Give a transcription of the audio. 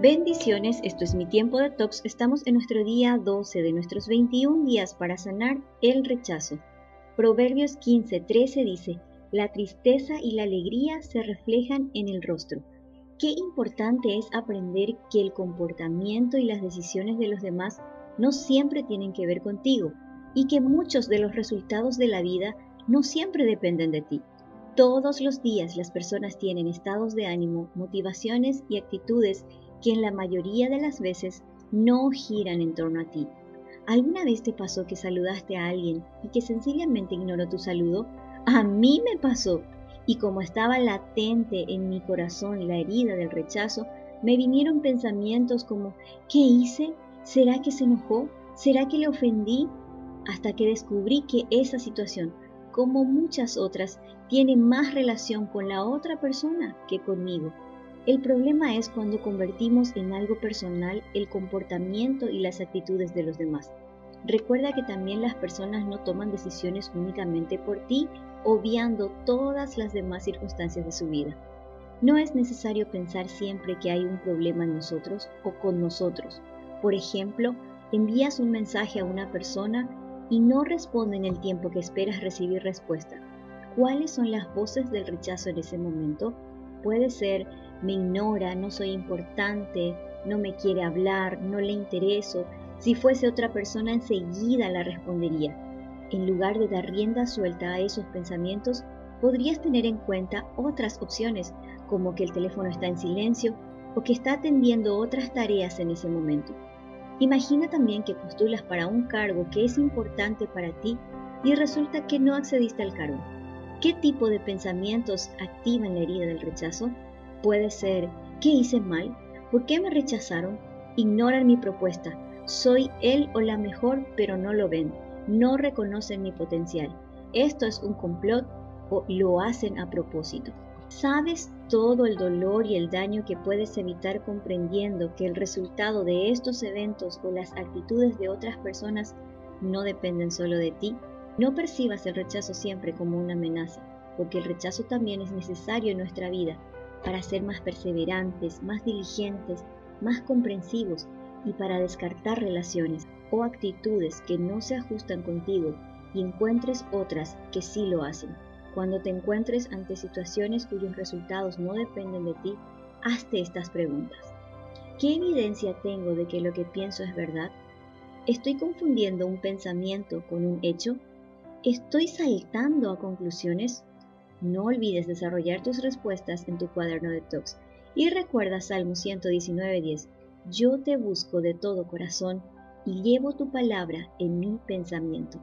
Bendiciones, esto es mi tiempo de tox. Estamos en nuestro día 12 de nuestros 21 días para sanar el rechazo. Proverbios 15:13 dice, la tristeza y la alegría se reflejan en el rostro. Qué importante es aprender que el comportamiento y las decisiones de los demás no siempre tienen que ver contigo y que muchos de los resultados de la vida no siempre dependen de ti. Todos los días las personas tienen estados de ánimo, motivaciones y actitudes que en la mayoría de las veces no giran en torno a ti. ¿Alguna vez te pasó que saludaste a alguien y que sencillamente ignoró tu saludo? A mí me pasó. Y como estaba latente en mi corazón la herida del rechazo, me vinieron pensamientos como, ¿qué hice? ¿Será que se enojó? ¿Será que le ofendí? Hasta que descubrí que esa situación, como muchas otras, tiene más relación con la otra persona que conmigo. El problema es cuando convertimos en algo personal el comportamiento y las actitudes de los demás. Recuerda que también las personas no toman decisiones únicamente por ti, obviando todas las demás circunstancias de su vida. No es necesario pensar siempre que hay un problema en nosotros o con nosotros. Por ejemplo, envías un mensaje a una persona y no responde en el tiempo que esperas recibir respuesta. ¿Cuáles son las voces del rechazo en ese momento? Puede ser me ignora, no soy importante, no me quiere hablar, no le intereso. Si fuese otra persona enseguida la respondería. En lugar de dar rienda suelta a esos pensamientos, podrías tener en cuenta otras opciones, como que el teléfono está en silencio o que está atendiendo otras tareas en ese momento. Imagina también que postulas para un cargo que es importante para ti y resulta que no accediste al cargo. ¿Qué tipo de pensamientos activan la herida del rechazo? Puede ser, ¿qué hice mal? ¿Por qué me rechazaron? Ignoran mi propuesta. Soy él o la mejor, pero no lo ven. No reconocen mi potencial. Esto es un complot o lo hacen a propósito. ¿Sabes todo el dolor y el daño que puedes evitar comprendiendo que el resultado de estos eventos o las actitudes de otras personas no dependen solo de ti? No percibas el rechazo siempre como una amenaza, porque el rechazo también es necesario en nuestra vida para ser más perseverantes, más diligentes, más comprensivos y para descartar relaciones o actitudes que no se ajustan contigo y encuentres otras que sí lo hacen. Cuando te encuentres ante situaciones cuyos resultados no dependen de ti, hazte estas preguntas. ¿Qué evidencia tengo de que lo que pienso es verdad? ¿Estoy confundiendo un pensamiento con un hecho? ¿Estoy saltando a conclusiones? No olvides desarrollar tus respuestas en tu cuaderno de talks. Y recuerda Salmo 119.10. Yo te busco de todo corazón y llevo tu palabra en mi pensamiento.